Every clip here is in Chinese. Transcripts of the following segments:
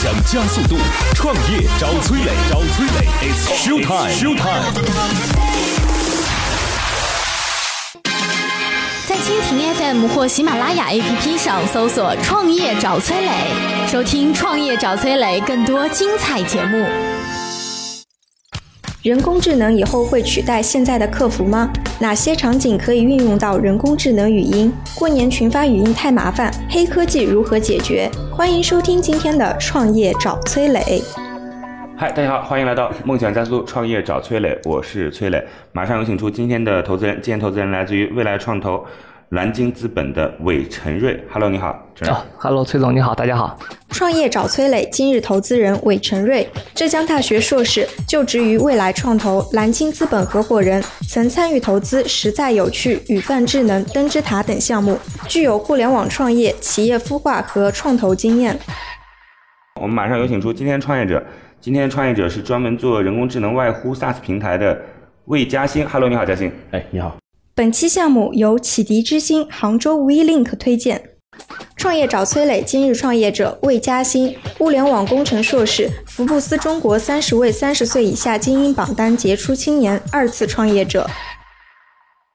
想加速度，创业找崔磊，找崔磊，It's show time，show time。在蜻蜓 FM 或喜马拉雅 APP 上搜索“创业找崔磊”，收听“创业找崔磊”更多精彩节目。人工智能以后会取代现在的客服吗？哪些场景可以运用到人工智能语音？过年群发语音太麻烦，黑科技如何解决？欢迎收听今天的《创业找崔磊》。嗨，大家好，欢迎来到梦想加速创业找崔磊，我是崔磊。马上有请出今天的投资人，今天投资人来自于未来创投。蓝鲸资本的韦晨瑞，Hello，你好，陈瑞。Hello，崔总，你好，大家好。创业找崔磊，今日投资人韦晨瑞，浙江大学硕士，就职于未来创投，蓝鲸资本合伙人，曾参与投资实在有趣、语范智能、灯之塔等项目，具有互联网创业、企业孵化和创投经验。我们马上有请出今天创业者，今天创业者是专门做人工智能外呼 SaaS 平台的魏嘉欣，Hello，你好，嘉欣。哎，你好。本期项目由启迪之星杭州 WeLink 推荐，创业找崔磊。今日创业者魏嘉欣，物联网工程硕士，福布斯中国三十位三十岁以下精英榜单杰出青年，二次创业者。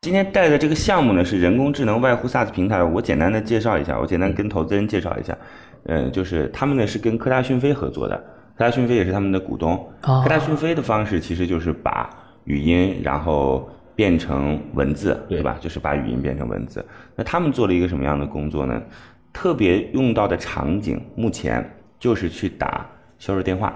今天带的这个项目呢是人工智能外呼 SaaS 平台，我简单的介绍一下，我简单跟投资人介绍一下。嗯，就是他们呢是跟科大讯飞合作的，科大讯飞也是他们的股东。科大讯飞的方式其实就是把语音，然后。变成文字，对吧？就是把语音变成文字。那他们做了一个什么样的工作呢？特别用到的场景，目前就是去打销售电话。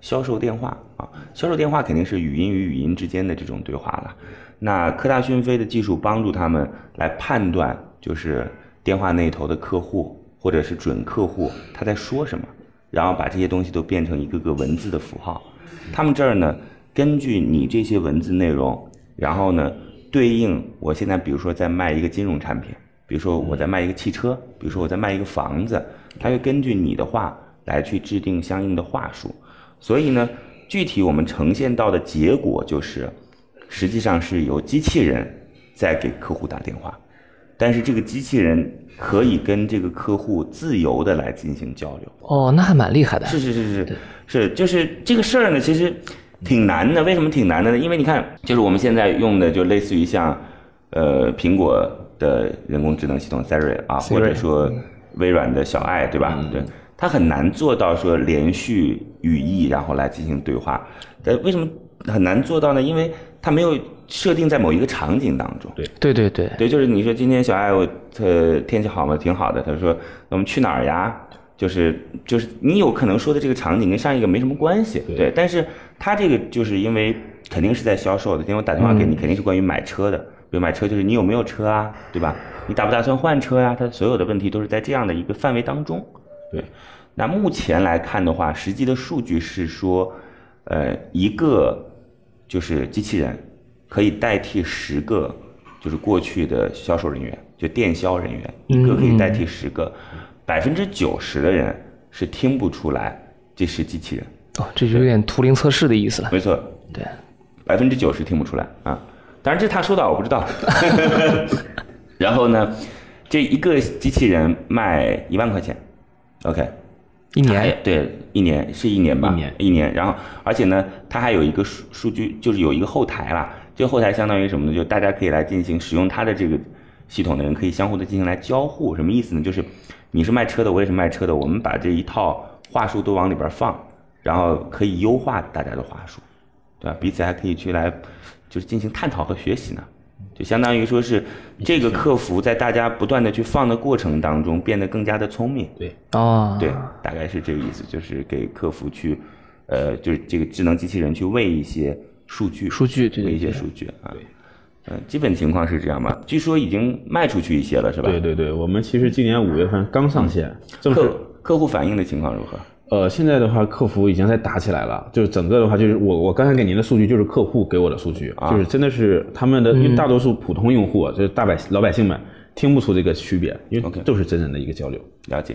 销售电话啊，销售电话肯定是语音与语音之间的这种对话了。那科大讯飞的技术帮助他们来判断，就是电话那头的客户或者是准客户他在说什么，然后把这些东西都变成一个个文字的符号。他们这儿呢，根据你这些文字内容。然后呢，对应我现在比如说在卖一个金融产品，比如说我在卖一个汽车，比如说我在卖一个房子，它会根据你的话来去制定相应的话术。所以呢，具体我们呈现到的结果就是，实际上是由机器人在给客户打电话，但是这个机器人可以跟这个客户自由的来进行交流。哦，那还蛮厉害的。是是是是是，就是这个事儿呢，其实。挺难的，为什么挺难的呢？因为你看，就是我们现在用的，就类似于像，呃，苹果的人工智能系统 Siri 啊，或者说微软的小爱，对吧？对，它很难做到说连续语义，然后来进行对话。呃，为什么很难做到呢？因为它没有设定在某一个场景当中。对，对对对，对，就是你说今天小爱，我呃天气好吗？挺好的。他说我们去哪儿呀？就是就是你有可能说的这个场景跟上一个没什么关系，对，但是他这个就是因为肯定是在销售的，因为我打电话给你肯定是关于买车的，比如买车就是你有没有车啊，对吧？你打不打算换车呀？他所有的问题都是在这样的一个范围当中，对。那目前来看的话，实际的数据是说，呃，一个就是机器人可以代替十个就是过去的销售人员，就电销人员，一个可以代替十个。百分之九十的人是听不出来这是机器人哦，这就有点图灵测试的意思了。没错，对，百分之九十听不出来啊。当然这他说的我不知道。然后呢，这一个机器人卖一万块钱，OK，一年对，一年是一年吧？一年一年。然后而且呢，它还有一个数数据，就是有一个后台啦。这个后台相当于什么呢？就大家可以来进行使用它的这个系统的人，可以相互的进行来交互。什么意思呢？就是。你是卖车的，我也是卖车的，我们把这一套话术都往里边放，然后可以优化大家的话术，对吧？彼此还可以去来，就是进行探讨和学习呢，就相当于说是这个客服在大家不断的去放的过程当中变得更加的聪明，对，哦，对，大概是这个意思，就是给客服去，呃，就是这个智能机器人去喂一些数据，数据，喂一些数据啊。嗯，基本情况是这样吧？据说已经卖出去一些了，是吧？对对对，我们其实今年五月份刚上线，客客户反映的情况如何？呃，现在的话，客服已经在打起来了。就是整个的话，就是我我刚才给您的数据就是客户给我的数据，啊就是真的是他们的，因为大多数普通用户，就是大百老百姓们听不出这个区别，因为都是真人的一个交流。了解。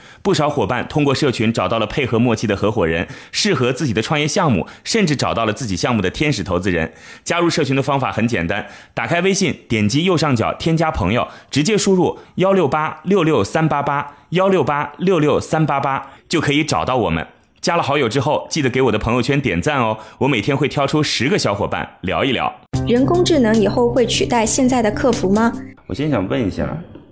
不少伙伴通过社群找到了配合默契的合伙人，适合自己的创业项目，甚至找到了自己项目的天使投资人。加入社群的方法很简单，打开微信，点击右上角添加朋友，直接输入幺六八六六三八八幺六八六六三八八就可以找到我们。加了好友之后，记得给我的朋友圈点赞哦，我每天会挑出十个小伙伴聊一聊。人工智能以后会取代现在的客服吗？我先想问一下。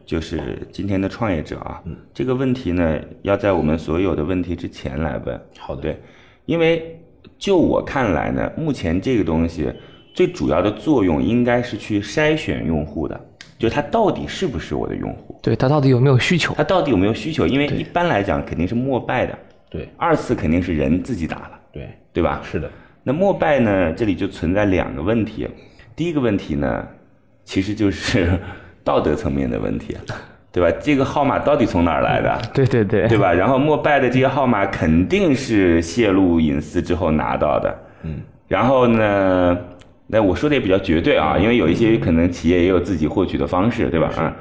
就是今天的创业者啊，这个问题呢，要在我们所有的问题之前来问。好的，对，因为就我看来呢，目前这个东西最主要的作用应该是去筛选用户的，就他到底是不是我的用户？对他到底有没有需求？他到底有没有需求？因为一般来讲肯定是陌拜的，对，二次肯定是人自己打了，对，对吧？是的。那陌拜呢，这里就存在两个问题，第一个问题呢，其实就是道德层面的问题。对吧？这个号码到底从哪儿来的？对对对，对吧？然后莫拜的这些号码肯定是泄露隐私之后拿到的。嗯。然后呢？那我说的也比较绝对啊，因为有一些可能企业也有自己获取的方式，对吧？啊。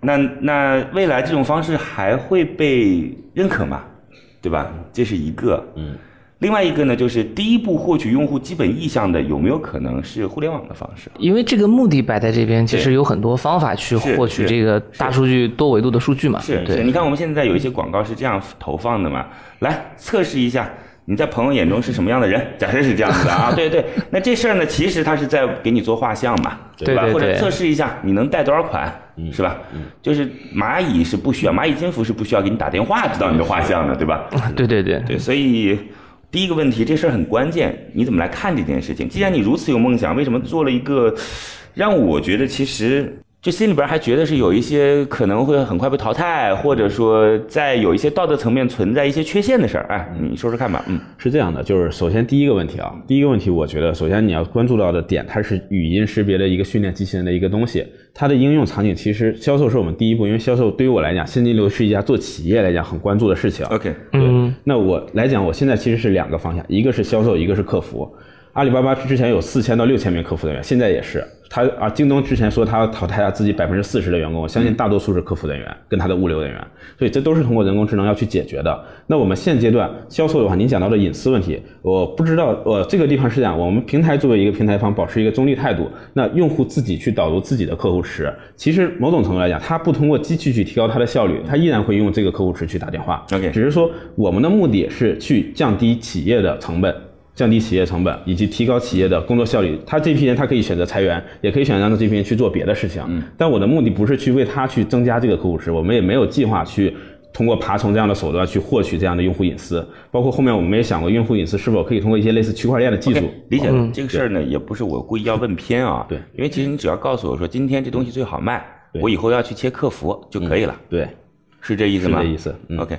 那那未来这种方式还会被认可吗？对吧？这是一个。嗯。另外一个呢，就是第一步获取用户基本意向的有没有可能是互联网的方式？因为这个目的摆在这边，其实有很多方法去获取这个大数据多维度的数据嘛。是，是。你看我们现在有一些广告是这样投放的嘛？来测试一下你在朋友眼中是什么样的人？假设是这样子的啊，对对。那这事儿呢，其实他是在给你做画像嘛，对吧？或者测试一下你能贷多少款，是吧？就是蚂蚁是不需要，蚂蚁金服是不需要给你打电话知道你的画像的，对吧？对对对对，所以。第一个问题，这事儿很关键，你怎么来看这件事情？既然你如此有梦想，为什么做了一个让我觉得其实就心里边还觉得是有一些可能会很快被淘汰，或者说在有一些道德层面存在一些缺陷的事儿？哎，你说说看吧。嗯，是这样的，就是首先第一个问题啊，第一个问题，我觉得首先你要关注到的点，它是语音识别的一个训练机器人的一个东西。它的应用场景其实销售是我们第一步，因为销售对于我来讲，现金流是一家做企业来讲很关注的事情。OK，对。那我来讲，我现在其实是两个方向，一个是销售，一个是客服。阿里巴巴之前有四千到六千名客服人员，现在也是。他啊，京东之前说他要淘汰了自己百分之四十的员工，我相信大多数是客服人员跟他的物流人员，所以这都是通过人工智能要去解决的。那我们现阶段销售的话，您讲到的隐私问题，我不知道，我这个地方是这样，我们平台作为一个平台方，保持一个中立态度。那用户自己去导入自己的客户池，其实某种程度来讲，他不通过机器去提高他的效率，他依然会用这个客户池去打电话。OK，只是说我们的目的是去降低企业的成本。降低企业成本以及提高企业的工作效率，他这批人他可以选择裁员，也可以选择让这批人去做别的事情。嗯，但我的目的不是去为他去增加这个客户池，我们也没有计划去通过爬虫这样的手段去获取这样的用户隐私。包括后面我们也想过，用户隐私是否可以通过一些类似区块链的技术理解。这个事儿呢，也不是我故意要问偏啊。对，因为其实你只要告诉我说今天这东西最好卖，我以后要去切客服就可以了。对，是这意思吗？是这意思。OK。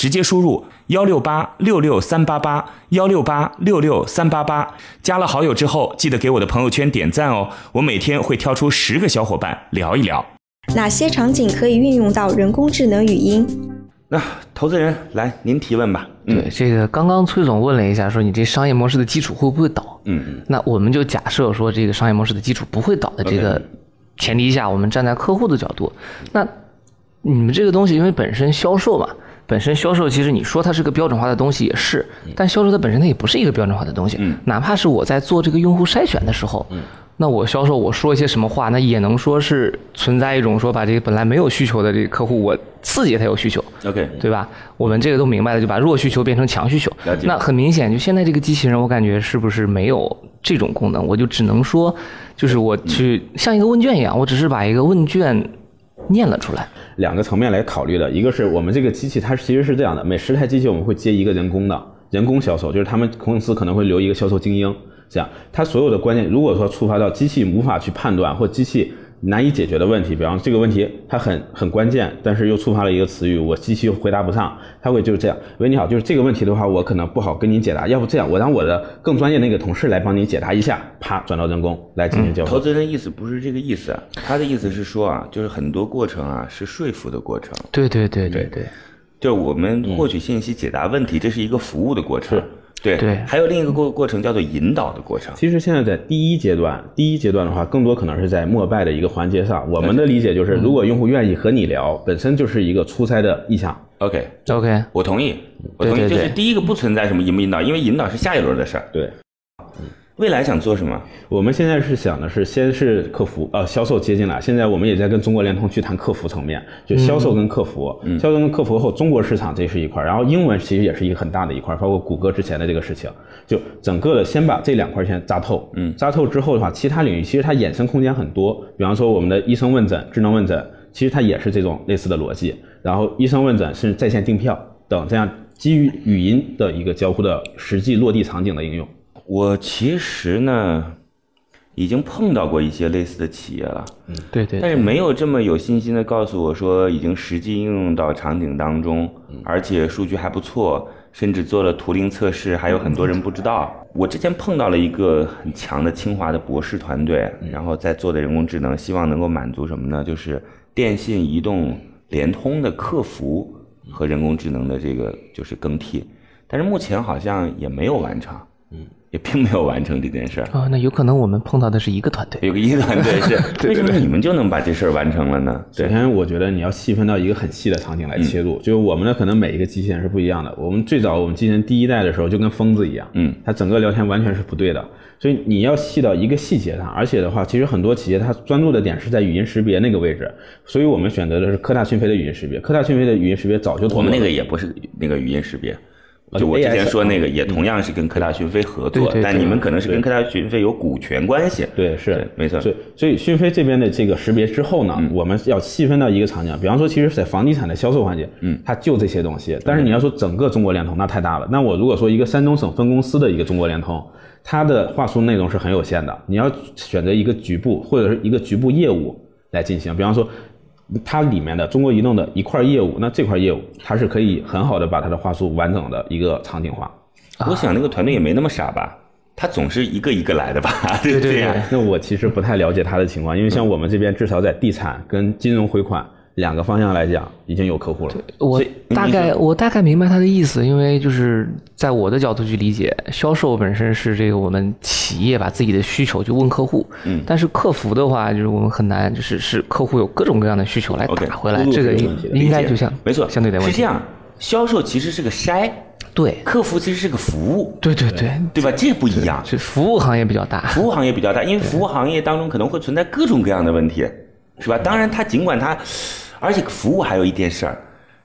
直接输入幺六八六六三八八幺六八六六三八八。加了好友之后，记得给我的朋友圈点赞哦，我每天会挑出十个小伙伴聊一聊。哪些场景可以运用到人工智能语音？那投资人来，您提问吧。对，这个刚刚崔总问了一下，说你这商业模式的基础会不会倒？嗯嗯。那我们就假设说这个商业模式的基础不会倒的这个。前提下，我们站在客户的角度，那你们这个东西，因为本身销售嘛，本身销售其实你说它是个标准化的东西也是，但销售它本身它也不是一个标准化的东西。哪怕是我在做这个用户筛选的时候，那我销售我说一些什么话，那也能说是存在一种说把这个本来没有需求的这个客户，我刺激他有需求，OK，对吧？我们这个都明白了，就把弱需求变成强需求。那很明显，就现在这个机器人，我感觉是不是没有这种功能？我就只能说，就是我去像一个问卷一样，我只是把一个问卷念了出来。两个层面来考虑的，一个是我们这个机器，它其实是这样的，每十台机器我们会接一个人工的人工销售，就是他们公司可能会留一个销售精英，这样它所有的关键，如果说触发到机器无法去判断或机器难以解决的问题，比方这个问题它很很关键，但是又触发了一个词语，我机器又回答不上，它会就是这样。喂，你好，就是这个问题的话，我可能不好跟您解答，要不这样，我让我的更专业那个同事来帮您解答一下，啪转到人工来进行交互。投资人意思不是这个意思，他的意思是说啊，就是很多过程啊是说服的过程，对对对对对，就是我们获取信息、解答问题，这是一个服务的过程。对对还有另一个过过程叫做引导的过程。其实现在在第一阶段，第一阶段的话，更多可能是在陌拜的一个环节上。我们的理解就是，如果用户愿意和你聊，本身就是一个出差的意向。OK，OK，我同意，我同意，就是第一个不存在什么引不引导，因为引导是下一轮的事儿。对，未来想做什么？我们现在是想的是，先是客服呃销售接进来，现在我们也在跟中国联通去谈客服层面，就销售跟客服，销售跟客服后，中国市场这是一块儿，然后英文其实也是一个很大的一块儿，包括谷歌之前的这个事情，就整个的先把这两块儿先扎透，嗯，扎透之后的话，其他领域其实它衍生空间很多，比方说我们的医生问诊、智能问诊，其实它也是这种类似的逻辑，然后医生问诊是在线订票等这样基于语音的一个交互的实际落地场景的应用。我其实呢，已经碰到过一些类似的企业了，嗯对对但是没有这么有信心的告诉我说已经实际应用到场景当中，而且数据还不错，甚至做了图灵测试，还有很多人不知道。我之前碰到了一个很强的清华的博士团队，然后在做的人工智能，希望能够满足什么呢？就是电信、移动、联通的客服和人工智能的这个就是更替，但是目前好像也没有完成，嗯，也并没有完成这件事儿。啊，那有可能我们碰到的是一个团队。有个一团队是，为什么你们就能把这事儿完成了呢？对，首先，我觉得你要细分到一个很细的场景来切入，就是我们的可能每一个机器人是不一样的。我们最早我们机器人第一代的时候就跟疯子一样，嗯，它整个聊天完全是不对的，所以你要细到一个细节上。而且的话，其实很多企业它专注的点是在语音识别那个位置，所以我们选择的是科大讯飞的语音识别。科大讯飞的语音识别早就我们那个也也不是那个语音识别，啊就我之前说那个也同样是跟科大讯飞合作，但你们可能是跟科大讯飞有股权关系。对，是没错所以所以讯飞这边的这个识别之后呢，我们要细分到一个场景，比方说，其实，在房地产的销售环节，嗯，它就这些东西。但是你要说整个中国联通，那太大了。那我如果说一个山东省分公司的一个中国联通，它的话术内容是很有限的，你要选择一个局部或者是一个局部业务来进行，比方说。它里面的中国移动的一块业务，那这块业务它是可以很好的把它的话术完整的一个场景化。我想那个团队也没那么傻吧，他总是一个一个来的吧？对对对这样。那我其实不太了解他的情况，因为像我们这边至少在地产跟金融回款两个方向来讲，已经有客户了。我大概我大概明白他的意思，因为就是在我的角度去理解，销售本身是这个我们企业把自己的需求就问客户，嗯但是客服的话，就是我们很难，就是是客户有各种各样的需求来打回来，这个应该就像没错，相对的问题是这样。销售其实是个筛，对客服其实是个服务，对对对，对吧？这不一样。是服务行业比较大，服务行业比较大，因为服务行业当中可能会存在各种各样的问题，是吧？当然，它尽管它，而且服务还有一件事儿，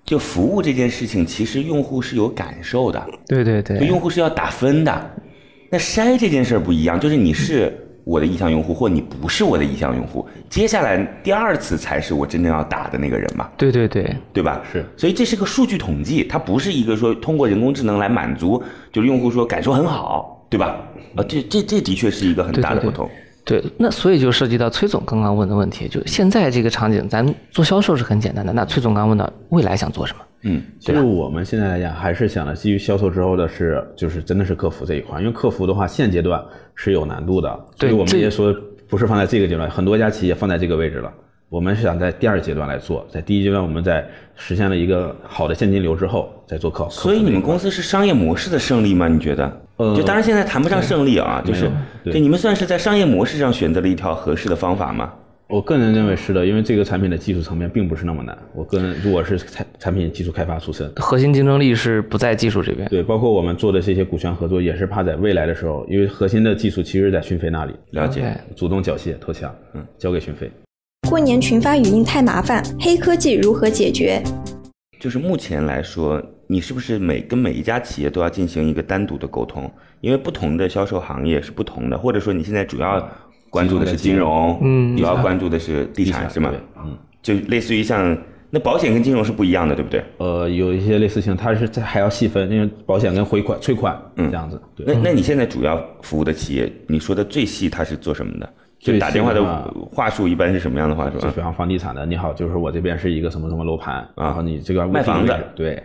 就服务这件事情，其实用户是有感受的，对对对，用户是要打分的。那筛这件事儿不一样，就是你是我的意向用户，或你不是我的意向用户，接下来第二次才是我真正要打的那个人嘛。对对对，对吧？是，所以这是个数据统计，它不是一个说通过人工智能来满足，就是用户说感受很好，对吧？啊，这这这的确是一个很大的不同。对，那所以就涉及到崔总刚刚问的问题，就现在这个场景，咱做销售是很简单的。那崔总刚刚问到未来想做什么？嗯，其实我们现在来讲，还是想的基于销售之后的是，就是真的是客服这一块，因为客服的话，现阶段是有难度的，所对以我们这也说不是放在这个阶段，很多家企业放在这个位置了。我们是想在第二阶段来做，在第一阶段我们在实现了一个好的现金流之后，再做客。所以你们公司是商业模式的胜利吗？你觉得？呃就当然现在谈不上胜利啊，就是对就你们算是在商业模式上选择了一条合适的方法吗？我个人认为是的，因为这个产品的技术层面并不是那么难。我个人如果是产产品技术开发出身，核心竞争力是不在技术这边。对，包括我们做的这些股权合作，也是怕在未来的时候，因为核心的技术其实在讯飞那里，了解，主动缴械投降，嗯，交给讯飞。过年群发语音太麻烦，黑科技如何解决？就是目前来说，你是不是每跟每一家企业都要进行一个单独的沟通？因为不同的销售行业是不同的，或者说你现在主要。关注的是金融，嗯，主要关注的是地产，是吗？嗯，就类似于像那保险跟金融是不一样的，对不对？呃，有一些类似性，它是在还要细分，因为保险跟回款、催款，嗯，这样子。那那你现在主要服务的企业，你说的最细，它是做什么的？就打电话的话术一般是什么样的话术？就比方房地产的，你好，就是我这边是一个什么什么楼盘，然后你这个卖房子，对。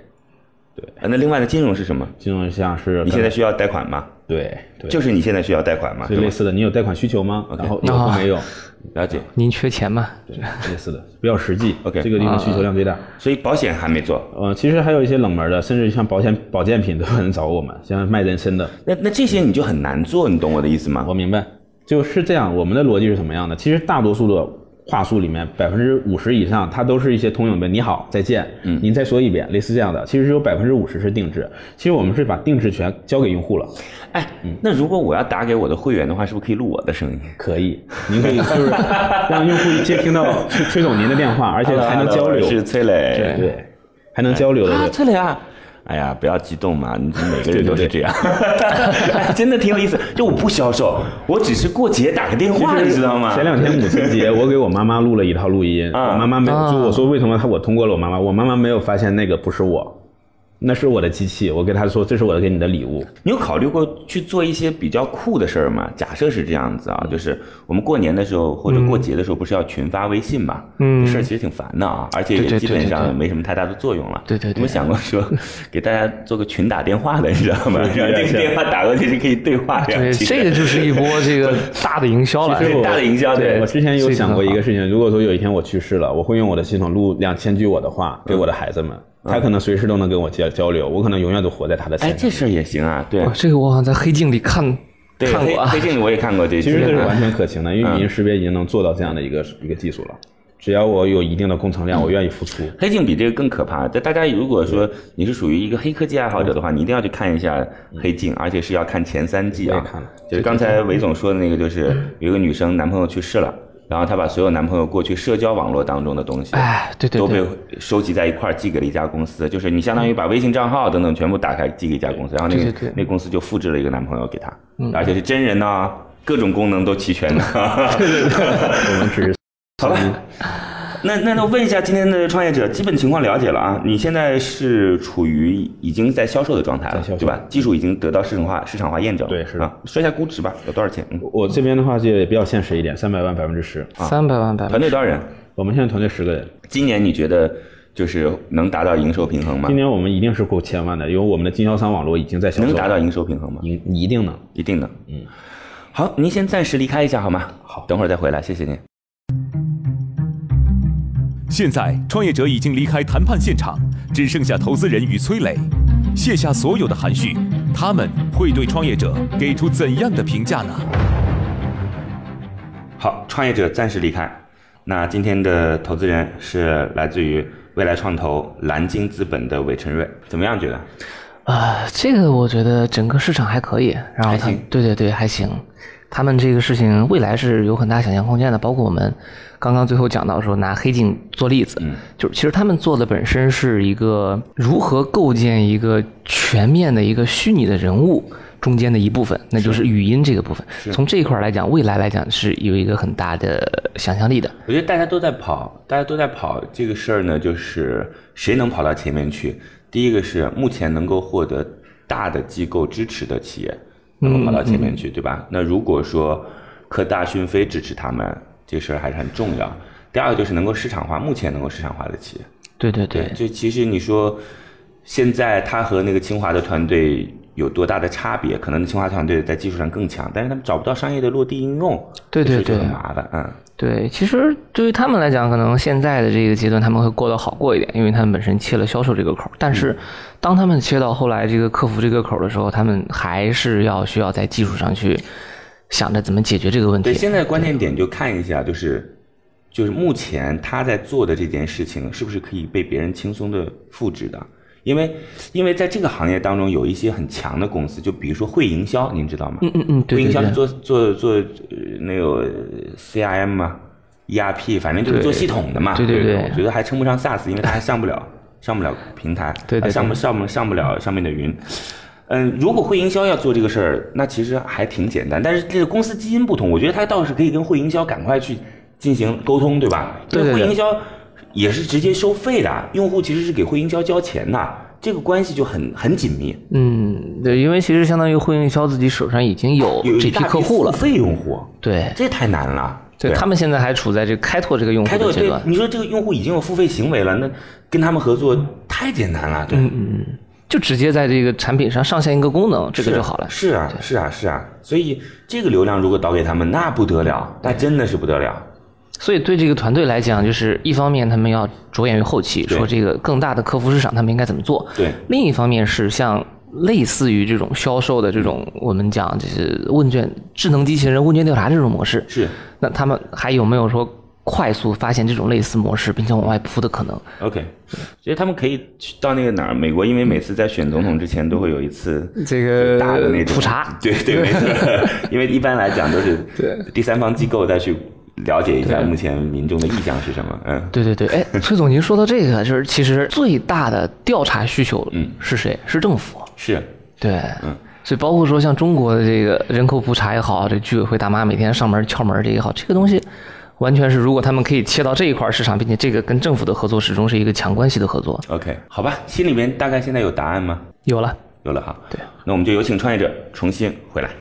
对，那另外的金融是什么？金融像是你现在需要贷款吗？对，对就是你现在需要贷款吗？就类似的，你有贷款需求吗？然后有没有？了解。您缺钱吗？对，类似的，比较实际。OK，这个地方需求量最大。所以保险还没做。呃，其实还有一些冷门的，甚至像保险保健品都有人找我们，像卖人参的。那那这些你就很难做，你懂我的意思吗？我明白，就是这样。我们的逻辑是什么样的？其实大多数的。话术里面百分之五十以上，它都是一些通用的。你好，再见，嗯，您再说一遍，类似这样的。其实只有百分之五十是定制。其实我们是把定制权交给用户了。哎，那如果我要打给我的会员的话，是不是可以录我的声音？可以，您可以就是让用户接听到崔崔总您的电话，而且还能交流。是崔磊，对，还能交流的。啊，崔磊啊。哎呀，不要激动嘛！你 每个人都是这样，真的挺有意思。就我不销售，我只是过节打个电话，你知道吗？前两天母亲节，我给我妈妈录了一套录音，我妈妈没就我说为什么她我通过了我妈妈，我妈妈没有发现那个不是我。那是我的机器，我跟他说这是我给你的礼物。你有考虑过去做一些比较酷的事儿吗？假设是这样子啊，就是我们过年的时候或者过节的时候，不是要群发微信嘛？嗯，这事儿其实挺烦的啊，而且也基本上没什么太大的作用了。对对对。有没有想过说给大家做个群打电话的，你知道吗？这个电话打过去是可以对话的。对，这个就是一波这个大的营销了。大的营销，对。我之前有想过一个事情，如果说有一天我去世了，我会用我的系统录两千句我的话给我的孩子们。他可能随时都能跟我交交流，我可能永远都活在他的。哎，这事儿也行啊，对。这个我好像在黑镜里看 看过啊，黑镜里我也看过这。其实这是完全可行的，因为语音识别已经能做到这样的一个一个技术了。只要我有一定的工程量，我愿意付出。黑镜比这个更可怕。但大家如果说你是属于一个黑科技爱好者的话，你一定要去看一下黑镜，而且是要看前三季啊。看了。就是刚才韦总说的那个，就是有一个女生男朋友去世了。然后她把所有男朋友过去社交网络当中的东西，哎，对对，都被收集在一块儿寄给了一家公司，就是你相当于把微信账号等等全部打开寄给一家公司，然后那个那公司就复制了一个男朋友给她，而且是真人呢，各种功能都齐全的。我们只是好吧。那那那问一下今天的创业者基本情况了解了啊？你现在是处于已经在销售的状态了，对吧？技术已经得到市场化市场化验证。对，是啊。说一下估值吧，有多少钱？我这边的话就比较现实一点，三百万百分之十。三百万百。团队多少人？我们现在团队十个人。今年你觉得就是能达到营收平衡吗？今年我们一定是过千万的，因为我们的经销商网络已经在销售。能达到营收平衡吗？一一定能，一定能。嗯。好，您先暂时离开一下好吗？好，等会儿再回来，谢谢您。现在，创业者已经离开谈判现场，只剩下投资人与崔磊。卸下所有的含蓄，他们会对创业者给出怎样的评价呢？好，创业者暂时离开。那今天的投资人是来自于未来创投蓝鲸资本的韦成瑞，怎么样？觉得？啊，这个我觉得整个市场还可以。然后他，对对对，还行。他们这个事情未来是有很大想象空间的，包括我们。刚刚最后讲到说拿黑镜做例子，就是其实他们做的本身是一个如何构建一个全面的一个虚拟的人物中间的一部分，那就是语音这个部分。从这一块来讲，未来来讲是有一个很大的想象力的。我觉得大家都在跑，大家都在跑这个事儿呢，就是谁能跑到前面去？第一个是目前能够获得大的机构支持的企业能够跑到前面去，对吧？那如果说科大讯飞支持他们。这事儿还是很重要。第二个就是能够市场化，目前能够市场化的企业。对对对，就其实你说，现在他和那个清华的团队有多大的差别？可能清华团队在技术上更强，但是他们找不到商业的落地应用，对对对，很麻烦。嗯，对，其实对于他们来讲，可能现在的这个阶段他们会过得好过一点，因为他们本身切了销售这个口。但是当他们切到后来这个客服这个口的时候，他们还是要需要在技术上去。想着怎么解决这个问题？对，现在关键点就看一下，就是就是目前他在做的这件事情，是不是可以被别人轻松的复制的？因为，因为在这个行业当中，有一些很强的公司，就比如说会营销，您知道吗？嗯嗯嗯，会营销是做做做那个 CRM 嘛，ERP，反正就是做系统的嘛。对对对。我觉得还称不上 SaaS，因为它还上不了上不了平台，对对，上不上不上不了上面的云。嗯，如果会营销要做这个事儿，那其实还挺简单。但是这个公司基因不同，我觉得他倒是可以跟会营销赶快去进行沟通，对吧？对对会营销。也是直接收费的，用户其实是给会营销交钱的，这个关系就很很紧密。嗯，对，因为其实相当于会营销自己手上已经有这批客户了，付费用户。对，这太难了。对他们现在还处在这个开拓这个用户的阶段。你说这个用户已经有付费行为了，那跟他们合作太简单了。对，嗯嗯嗯，就直接在这个产品上上线一个功能，这个就好了。是啊，是啊，是啊。所以这个流量如果导给他们，那不得了，那真的是不得了。所以对这个团队来讲，就是一方面他们要着眼于后期，说这个更大的客服市场他们应该怎么做；对，另一方面是像类似于这种销售的这种，我们讲就是问卷、智能机器人问卷调查这种模式。是，那他们还有没有说快速发现这种类似模式，并且往外铺的可能？OK，其实他们可以去到那个哪儿，美国，因为每次在选总统之前都会有一次这个大的那种普查。对对，没错，因为一般来讲都是对第三方机构再去。了解一下目前民众的意向是什么？嗯，对对对，哎，崔总，您说到这个，就是其实最大的调查需求，嗯，是谁？是政府。是，对，嗯，所以包括说像中国的这个人口普查也好，这居委会大妈每天上门敲门这也好，这个东西完全是如果他们可以切到这一块市场，并且这个跟政府的合作始终是一个强关系的合作。OK，好吧，心里面大概现在有答案吗？有了，有了哈。对，那我们就有请创业者重新回来。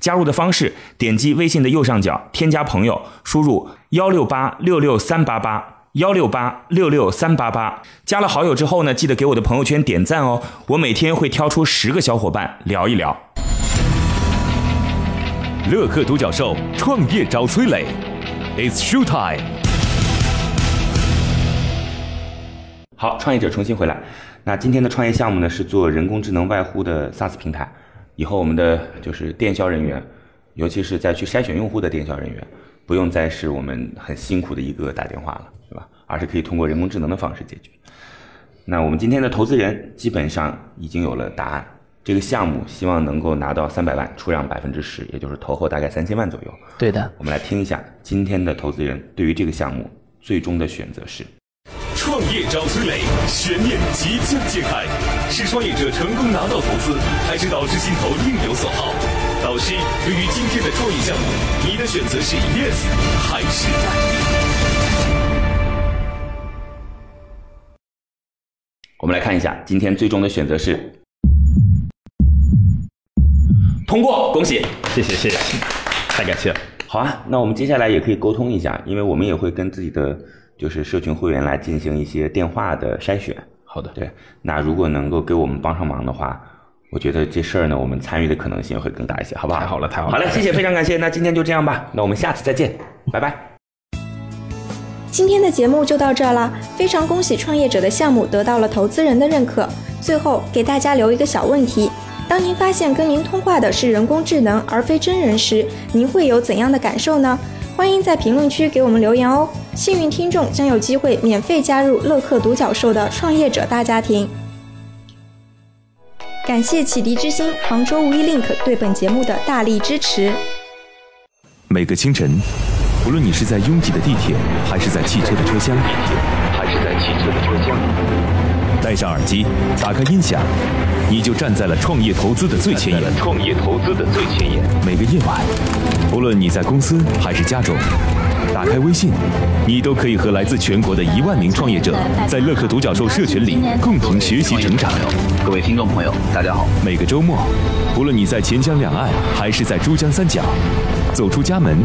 加入的方式：点击微信。的右上角添加朋友，输入幺六八六六三八八幺六八六六三八八。加了好友之后呢，记得给我的朋友圈点赞哦。我每天会挑出十个小伙伴聊一聊。乐客独角兽创业找崔磊，It's show time。好，创业者重新回来。那今天的创业项目呢，是做人工智能外呼的 SaaS 平台。以后我们的就是电销人员。尤其是在去筛选用户的电销人员，不用再是我们很辛苦的一个打电话了，对吧？而是可以通过人工智能的方式解决。那我们今天的投资人基本上已经有了答案，这个项目希望能够拿到三百万，出让百分之十，也就是投后大概三千万左右。对的，我们来听一下今天的投资人对于这个项目最终的选择是。创业找崔磊，悬念即将揭开，是创业者成功拿到投资，还是导师心头另有所好？导师，对于今天的创业项目，你的选择是 yes 还是 no？我们来看一下，今天最终的选择是通过，恭喜，谢谢谢谢，太感谢了。好啊，那我们接下来也可以沟通一下，因为我们也会跟自己的就是社群会员来进行一些电话的筛选。好的，对，那如果能够给我们帮上忙的话。我觉得这事儿呢，我们参与的可能性会更大一些，好不好？太好了，太好了。好嘞，谢谢，非常感谢。那今天就这样吧，那我们下次再见，拜拜。今天的节目就到这儿了，非常恭喜创业者的项目得到了投资人的认可。最后给大家留一个小问题：当您发现跟您通话的是人工智能而非真人时，您会有怎样的感受呢？欢迎在评论区给我们留言哦。幸运听众将有机会免费加入乐客独角兽的创业者大家庭。感谢启迪之星、杭州无一 link 对本节目的大力支持。每个清晨，无论你是在拥挤的地铁，还是在汽车的车厢，还是在汽车的车厢，戴上耳机，打开音响，你就站在了创业投资的最前沿。创业投资的最前沿。每个夜晚，无论你在公司还是家中，打开微信，你都可以和来自全国的一万名创业者，在乐客独角兽社群里共同学习成长。各位听众朋友，大家好。每个周末，无论你在钱江两岸还是在珠江三角，走出家门，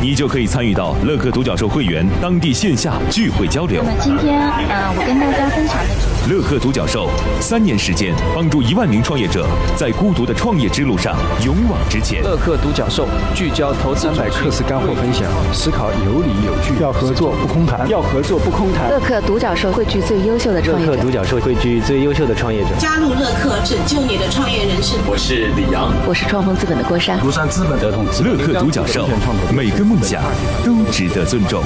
你就可以参与到乐客独角兽会员当地线下聚会交流。那么今天，呃，我跟大家分享的是乐客独角兽三年时间，帮助一万名创业者在孤独的创业之路上勇往直前。乐客独角兽聚焦投资百课时干货分享，思考有理有据，要合作不空谈，要合作不空谈。乐客独角兽汇聚最优秀的创业者。乐客独角兽汇聚最优秀的创业者。加入乐客，拯救你的创业人生。我是李阳，我是创丰资本的郭山。庐山资本的同乐客独角兽，每个梦想都值得尊重。